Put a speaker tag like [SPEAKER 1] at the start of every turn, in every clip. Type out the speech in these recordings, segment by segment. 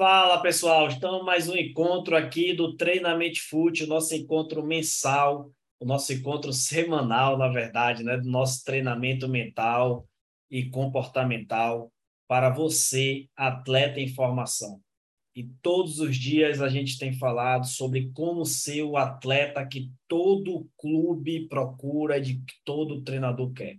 [SPEAKER 1] Fala pessoal, estamos mais um encontro aqui do Treinamento Fute, o nosso encontro mensal, o nosso encontro semanal, na verdade, né, do nosso treinamento mental e comportamental para você, atleta em formação. E todos os dias a gente tem falado sobre como ser o atleta que todo clube procura, de que todo treinador quer.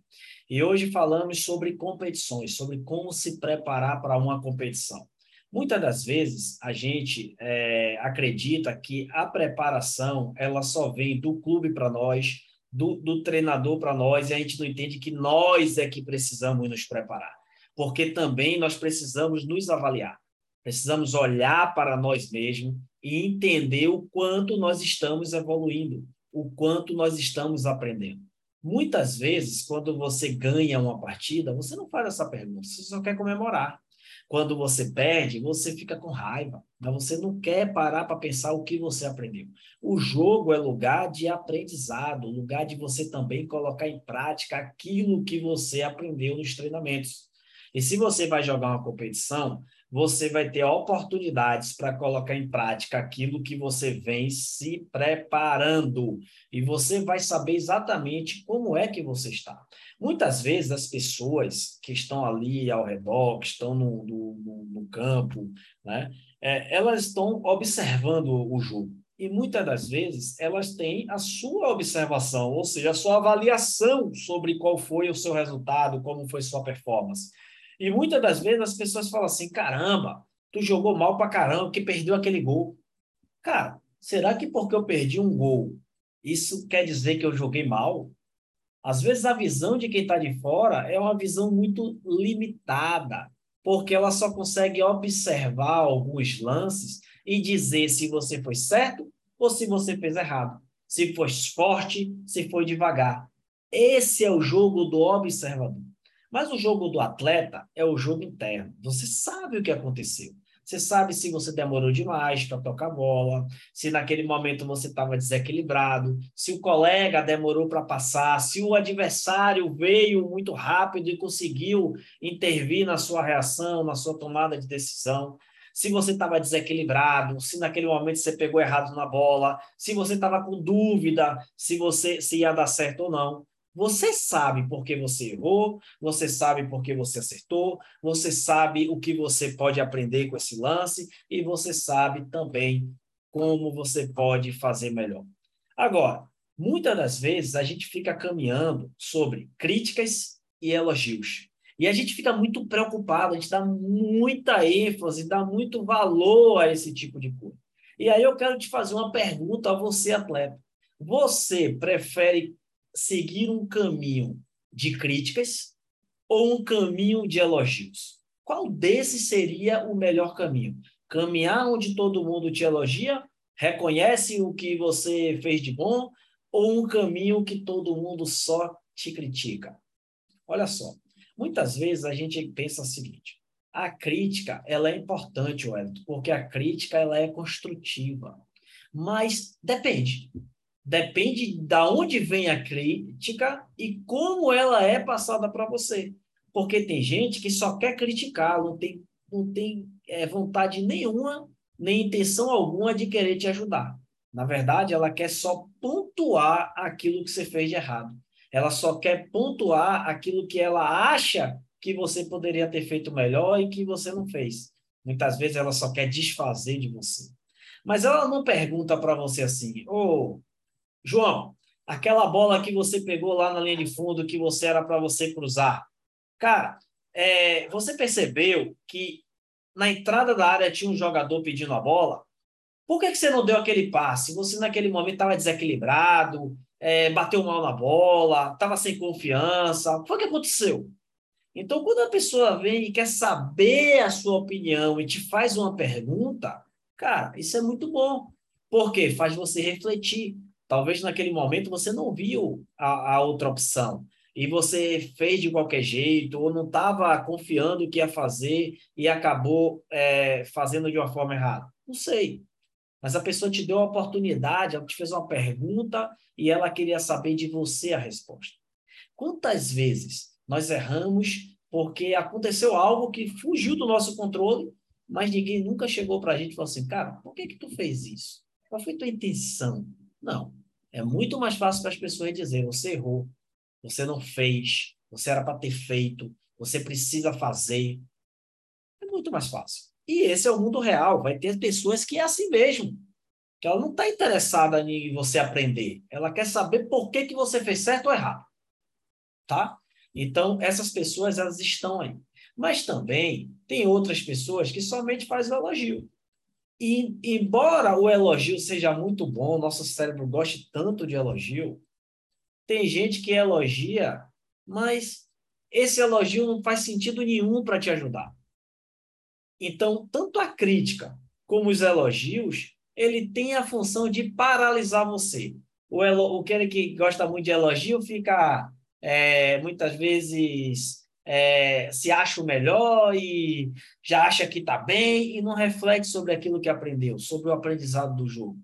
[SPEAKER 1] E hoje falamos sobre competições, sobre como se preparar para uma competição. Muitas das vezes a gente é, acredita que a preparação ela só vem do clube para nós, do, do treinador para nós, e a gente não entende que nós é que precisamos nos preparar, porque também nós precisamos nos avaliar, precisamos olhar para nós mesmos e entender o quanto nós estamos evoluindo, o quanto nós estamos aprendendo. Muitas vezes, quando você ganha uma partida, você não faz essa pergunta, você só quer comemorar. Quando você perde, você fica com raiva, mas você não quer parar para pensar o que você aprendeu. O jogo é lugar de aprendizado, lugar de você também colocar em prática aquilo que você aprendeu nos treinamentos. E se você vai jogar uma competição, você vai ter oportunidades para colocar em prática aquilo que você vem se preparando. E você vai saber exatamente como é que você está. Muitas vezes as pessoas que estão ali ao redor, que estão no, no, no campo, né, é, elas estão observando o jogo. E muitas das vezes elas têm a sua observação, ou seja, a sua avaliação sobre qual foi o seu resultado, como foi sua performance. E muitas das vezes as pessoas falam assim: caramba, tu jogou mal pra caramba, que perdeu aquele gol. Cara, será que porque eu perdi um gol, isso quer dizer que eu joguei mal? Às vezes a visão de quem está de fora é uma visão muito limitada, porque ela só consegue observar alguns lances e dizer se você foi certo ou se você fez errado, se foi forte, se foi devagar. Esse é o jogo do observador. Mas o jogo do atleta é o jogo interno. Você sabe o que aconteceu. Você sabe se você demorou demais para tocar bola, se naquele momento você estava desequilibrado, se o colega demorou para passar, se o adversário veio muito rápido e conseguiu intervir na sua reação, na sua tomada de decisão, se você estava desequilibrado, se naquele momento você pegou errado na bola, se você estava com dúvida se você se ia dar certo ou não. Você sabe por que você errou, você sabe por que você acertou, você sabe o que você pode aprender com esse lance e você sabe também como você pode fazer melhor. Agora, muitas das vezes a gente fica caminhando sobre críticas e elogios. E a gente fica muito preocupado, a gente dá muita ênfase, dá muito valor a esse tipo de coisa. E aí eu quero te fazer uma pergunta a você, atleta. Você prefere seguir um caminho de críticas ou um caminho de elogios? Qual desses seria o melhor caminho? Caminhar onde todo mundo te elogia, reconhece o que você fez de bom, ou um caminho que todo mundo só te critica? Olha só, muitas vezes a gente pensa o seguinte: a crítica ela é importante, Wellington, porque a crítica ela é construtiva. Mas depende. Depende da onde vem a crítica e como ela é passada para você. Porque tem gente que só quer criticar, não tem, não tem é, vontade nenhuma, nem intenção alguma de querer te ajudar. Na verdade, ela quer só pontuar aquilo que você fez de errado. Ela só quer pontuar aquilo que ela acha que você poderia ter feito melhor e que você não fez. Muitas vezes ela só quer desfazer de você. Mas ela não pergunta para você assim: ô, oh, João, aquela bola que você pegou lá na linha de fundo que você era para você cruzar. Cara, é, você percebeu que na entrada da área tinha um jogador pedindo a bola? Por que, que você não deu aquele passe? Você naquele momento estava desequilibrado, é, bateu mal na bola, estava sem confiança. O que aconteceu? Então, quando a pessoa vem e quer saber a sua opinião e te faz uma pergunta, cara, isso é muito bom. Porque faz você refletir. Talvez naquele momento você não viu a, a outra opção e você fez de qualquer jeito ou não estava confiando que ia fazer e acabou é, fazendo de uma forma errada. Não sei. Mas a pessoa te deu a oportunidade, ela te fez uma pergunta e ela queria saber de você a resposta. Quantas vezes nós erramos porque aconteceu algo que fugiu do nosso controle mas ninguém nunca chegou para a gente e falou assim, cara, por que que tu fez isso? Qual foi tua intenção? Não. É muito mais fácil para as pessoas dizer, você errou, você não fez, você era para ter feito, você precisa fazer. É muito mais fácil. E esse é o mundo real. Vai ter pessoas que é assim mesmo. Que ela não está interessada em você aprender. Ela quer saber por que, que você fez certo ou errado. Tá? Então, essas pessoas, elas estão aí. Mas também tem outras pessoas que somente fazem o elogio. E, embora o elogio seja muito bom, nosso cérebro goste tanto de elogio, tem gente que elogia, mas esse elogio não faz sentido nenhum para te ajudar. Então, tanto a crítica como os elogios, ele tem a função de paralisar você. O, elo, o que gosta muito de elogio fica é, muitas vezes é, se acha o melhor e já acha que está bem e não reflete sobre aquilo que aprendeu, sobre o aprendizado do jogo.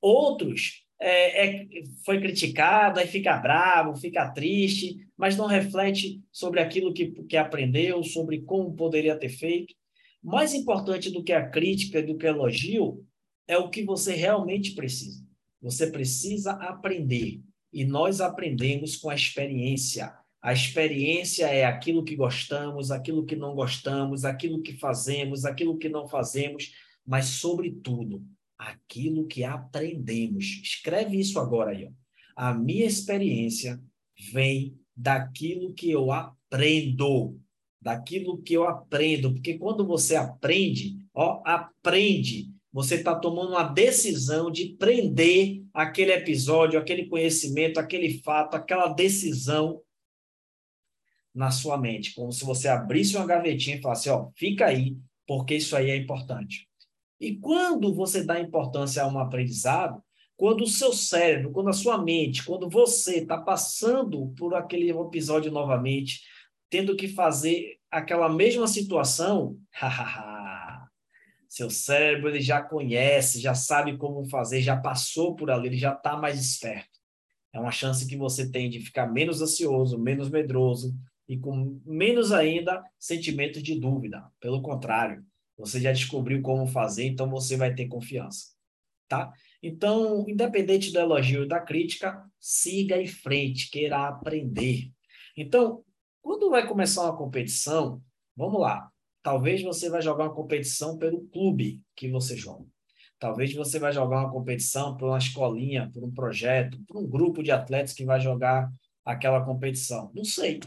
[SPEAKER 1] Outros é, é, foi criticado, aí fica bravo, fica triste, mas não reflete sobre aquilo que, que aprendeu, sobre como poderia ter feito. Mais importante do que a crítica do que o elogio é o que você realmente precisa. Você precisa aprender. E nós aprendemos com a experiência. A experiência é aquilo que gostamos, aquilo que não gostamos, aquilo que fazemos, aquilo que não fazemos, mas, sobretudo, aquilo que aprendemos. Escreve isso agora aí. Ó. A minha experiência vem daquilo que eu aprendo. Daquilo que eu aprendo. Porque quando você aprende, ó, aprende. Você está tomando uma decisão de prender aquele episódio, aquele conhecimento, aquele fato, aquela decisão na sua mente, como se você abrisse uma gavetinha e falasse, ó, fica aí, porque isso aí é importante. E quando você dá importância a um aprendizado, quando o seu cérebro, quando a sua mente, quando você está passando por aquele episódio novamente, tendo que fazer aquela mesma situação, seu cérebro ele já conhece, já sabe como fazer, já passou por ali, ele já está mais esperto. É uma chance que você tem de ficar menos ansioso, menos medroso, e com menos ainda sentimentos de dúvida. Pelo contrário, você já descobriu como fazer, então você vai ter confiança, tá? Então, independente do elogio e da crítica, siga em frente, queira aprender. Então, quando vai começar uma competição, vamos lá. Talvez você vai jogar uma competição pelo clube que você joga. Talvez você vai jogar uma competição por uma escolinha, por um projeto, por um grupo de atletas que vai jogar aquela competição. Não sei.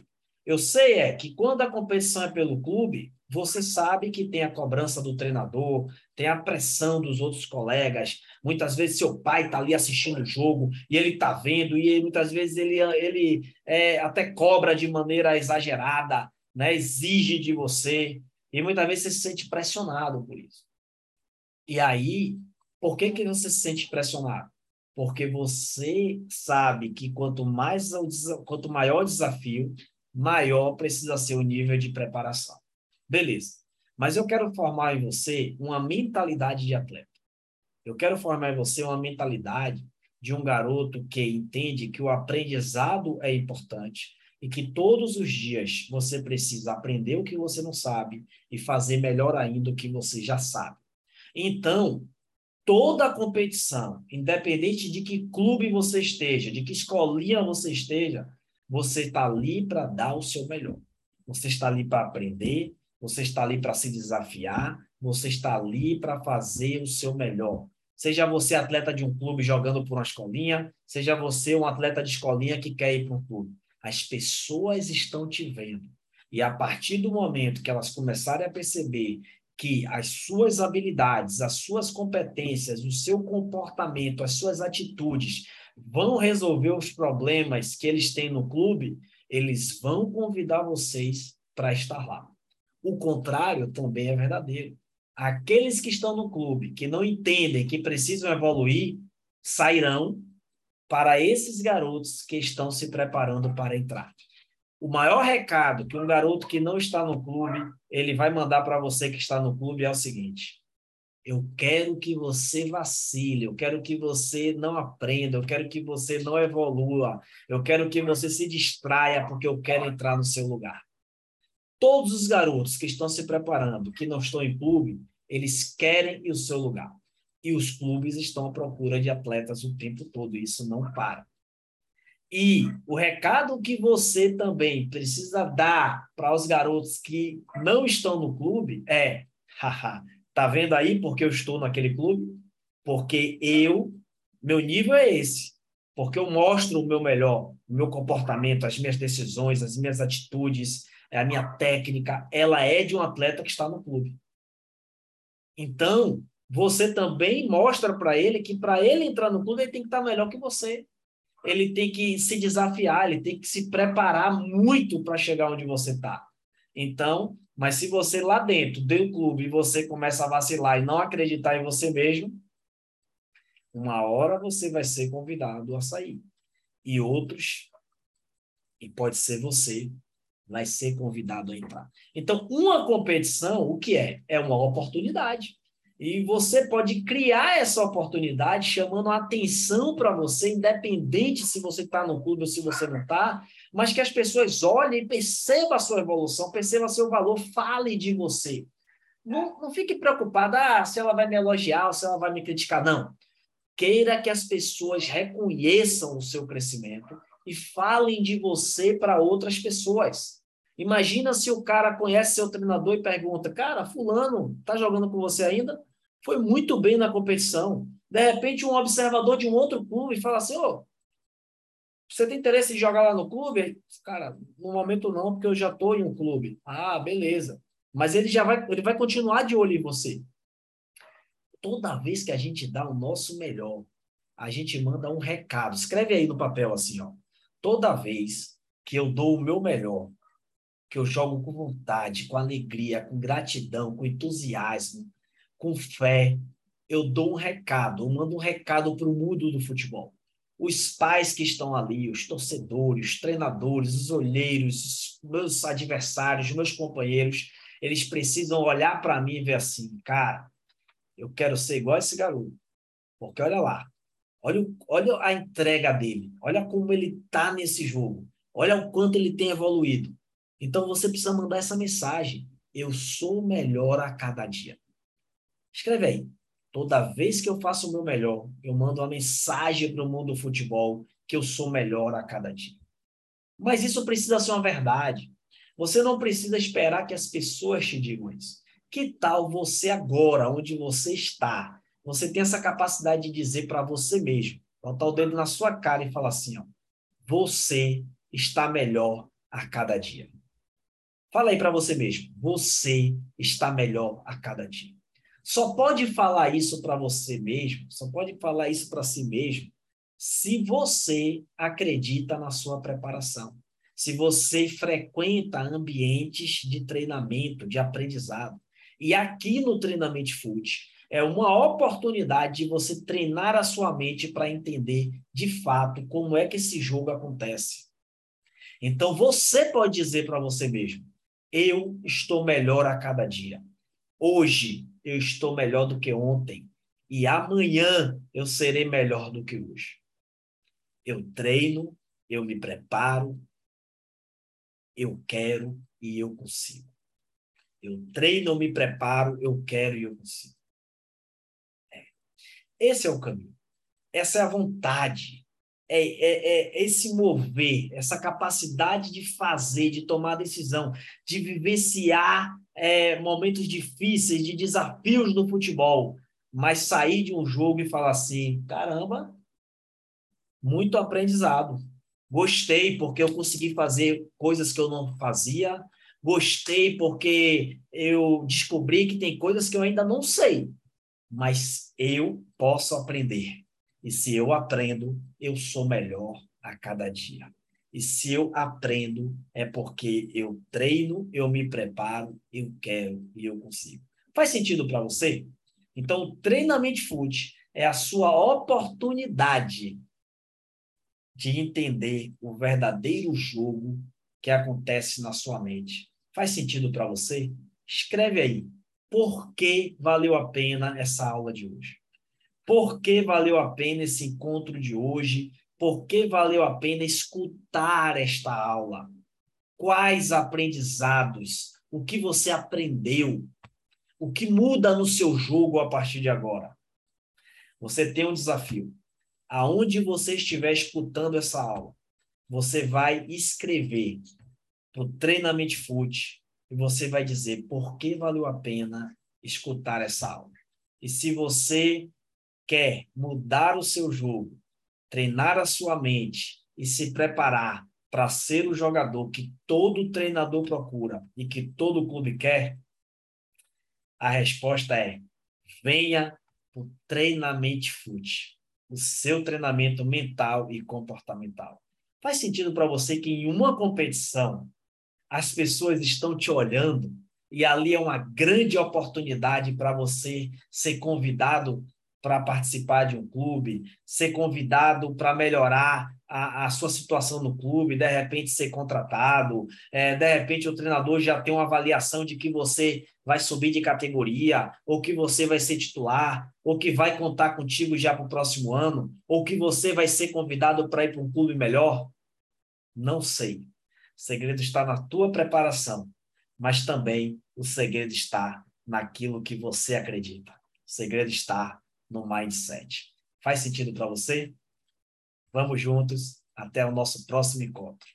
[SPEAKER 1] Eu sei é que quando a competição é pelo clube, você sabe que tem a cobrança do treinador, tem a pressão dos outros colegas. Muitas vezes seu pai está ali assistindo o jogo e ele está vendo, e muitas vezes ele, ele é, até cobra de maneira exagerada, né? exige de você, e muitas vezes você se sente pressionado por isso. E aí, por que, que você se sente pressionado? Porque você sabe que quanto mais quanto maior o desafio, maior precisa ser o nível de preparação. Beleza. Mas eu quero formar em você uma mentalidade de atleta. Eu quero formar em você uma mentalidade de um garoto que entende que o aprendizado é importante e que todos os dias você precisa aprender o que você não sabe e fazer melhor ainda o que você já sabe. Então, toda competição, independente de que clube você esteja, de que escolinha você esteja, você está ali para dar o seu melhor. Você está ali para aprender, você está ali para se desafiar, você está ali para fazer o seu melhor. Seja você atleta de um clube jogando por uma escolinha, seja você um atleta de escolinha que quer ir para um clube. As pessoas estão te vendo. E a partir do momento que elas começarem a perceber que as suas habilidades, as suas competências, o seu comportamento, as suas atitudes vão resolver os problemas que eles têm no clube, eles vão convidar vocês para estar lá. O contrário também é verdadeiro. Aqueles que estão no clube, que não entendem que precisam evoluir, sairão para esses garotos que estão se preparando para entrar. O maior recado que um garoto que não está no clube, ele vai mandar para você que está no clube é o seguinte: eu quero que você vacile, eu quero que você não aprenda, eu quero que você não evolua, eu quero que você se distraia, porque eu quero entrar no seu lugar. Todos os garotos que estão se preparando, que não estão em clube, Eles querem o seu lugar. E os clubes estão à procura de atletas o tempo todo, isso não para. E o recado que você também precisa dar para os garotos que não estão no clube é: haha, tá vendo aí porque eu estou naquele clube? Porque eu, meu nível é esse. Porque eu mostro o meu melhor, o meu comportamento, as minhas decisões, as minhas atitudes, a minha técnica, ela é de um atleta que está no clube. Então, você também mostra para ele que para ele entrar no clube, ele tem que estar melhor que você. Ele tem que se desafiar, ele tem que se preparar muito para chegar onde você está. Então, mas se você lá dentro do clube você começa a vacilar e não acreditar em você mesmo, uma hora você vai ser convidado a sair. E outros, e pode ser você, vai ser convidado a entrar. Então, uma competição, o que é? É uma oportunidade. E você pode criar essa oportunidade chamando a atenção para você, independente se você está no clube ou se você não está, mas que as pessoas olhem e percebam a sua evolução, percebam seu valor, falem de você. Não, não fique preocupada ah, se ela vai me elogiar ou se ela vai me criticar, não. Queira que as pessoas reconheçam o seu crescimento e falem de você para outras pessoas. Imagina se o cara conhece seu treinador e pergunta: Cara, Fulano, tá jogando com você ainda? Foi muito bem na competição. De repente, um observador de um outro clube fala assim: Ô, oh, você tem interesse em jogar lá no clube? Cara, no momento não, porque eu já estou em um clube. Ah, beleza. Mas ele já vai, ele vai continuar de olho em você toda vez que a gente dá o nosso melhor, a gente manda um recado. Escreve aí no papel assim, ó. Toda vez que eu dou o meu melhor, que eu jogo com vontade, com alegria, com gratidão, com entusiasmo, com fé, eu dou um recado, eu mando um recado para o mundo do futebol. Os pais que estão ali, os torcedores, os treinadores, os olheiros, os meus adversários, os meus companheiros, eles precisam olhar para mim e ver assim, cara, eu quero ser igual esse garoto. Porque olha lá, olha, olha a entrega dele, olha como ele está nesse jogo, olha o quanto ele tem evoluído. Então você precisa mandar essa mensagem. Eu sou melhor a cada dia. Escreve aí. Toda vez que eu faço o meu melhor, eu mando uma mensagem para o mundo do futebol que eu sou melhor a cada dia. Mas isso precisa ser uma verdade. Você não precisa esperar que as pessoas te digam isso. Que tal você agora, onde você está, você tem essa capacidade de dizer para você mesmo, botar o dedo na sua cara e falar assim, ó, você está melhor a cada dia. Fala aí para você mesmo, você está melhor a cada dia. Só pode falar isso para você mesmo, só pode falar isso para si mesmo, se você acredita na sua preparação, se você frequenta ambientes de treinamento, de aprendizado, e aqui no Treinamento Food é uma oportunidade de você treinar a sua mente para entender de fato como é que esse jogo acontece. Então você pode dizer para você mesmo: eu estou melhor a cada dia. Hoje eu estou melhor do que ontem e amanhã eu serei melhor do que hoje. Eu treino, eu me preparo, eu quero e eu consigo. Eu treino, eu me preparo, eu quero e eu consigo. É. Esse é o caminho. Essa é a vontade. É, é, é, esse mover, essa capacidade de fazer, de tomar decisão, de vivenciar é, momentos difíceis, de desafios no futebol, mas sair de um jogo e falar assim: caramba, muito aprendizado. Gostei porque eu consegui fazer coisas que eu não fazia, gostei porque eu descobri que tem coisas que eu ainda não sei, mas eu posso aprender. E se eu aprendo, eu sou melhor a cada dia. E se eu aprendo, é porque eu treino, eu me preparo, eu quero e eu consigo. Faz sentido para você? Então, o treinamento food é a sua oportunidade de entender o verdadeiro jogo que acontece na sua mente Faz sentido para você? Escreve aí. Por que valeu a pena essa aula de hoje? Por que valeu a pena esse encontro de hoje? Por que valeu a pena escutar esta aula? Quais aprendizados? O que você aprendeu? O que muda no seu jogo a partir de agora? Você tem um desafio. Aonde você estiver escutando essa aula, você vai escrever para o Treinamento Foot e você vai dizer por que valeu a pena escutar essa aula. E se você quer mudar o seu jogo, treinar a sua mente e se preparar para ser o jogador que todo treinador procura e que todo clube quer, a resposta é: venha para o treinamento foot, o seu treinamento mental e comportamental. Faz sentido para você que em uma competição as pessoas estão te olhando e ali é uma grande oportunidade para você ser convidado para participar de um clube, ser convidado para melhorar a, a, sua situação no clube, de repente ser contratado, é, de repente o treinador já tem uma avaliação de que você vai subir de categoria, ou que você vai ser titular, ou que vai contar contigo já para o próximo ano, ou que você vai ser convidado para ir para um clube melhor? Não sei. O segredo está na tua preparação, mas também o segredo está naquilo que você acredita. O segredo está no mindset. Faz sentido para você? Vamos juntos. Até o nosso próximo encontro.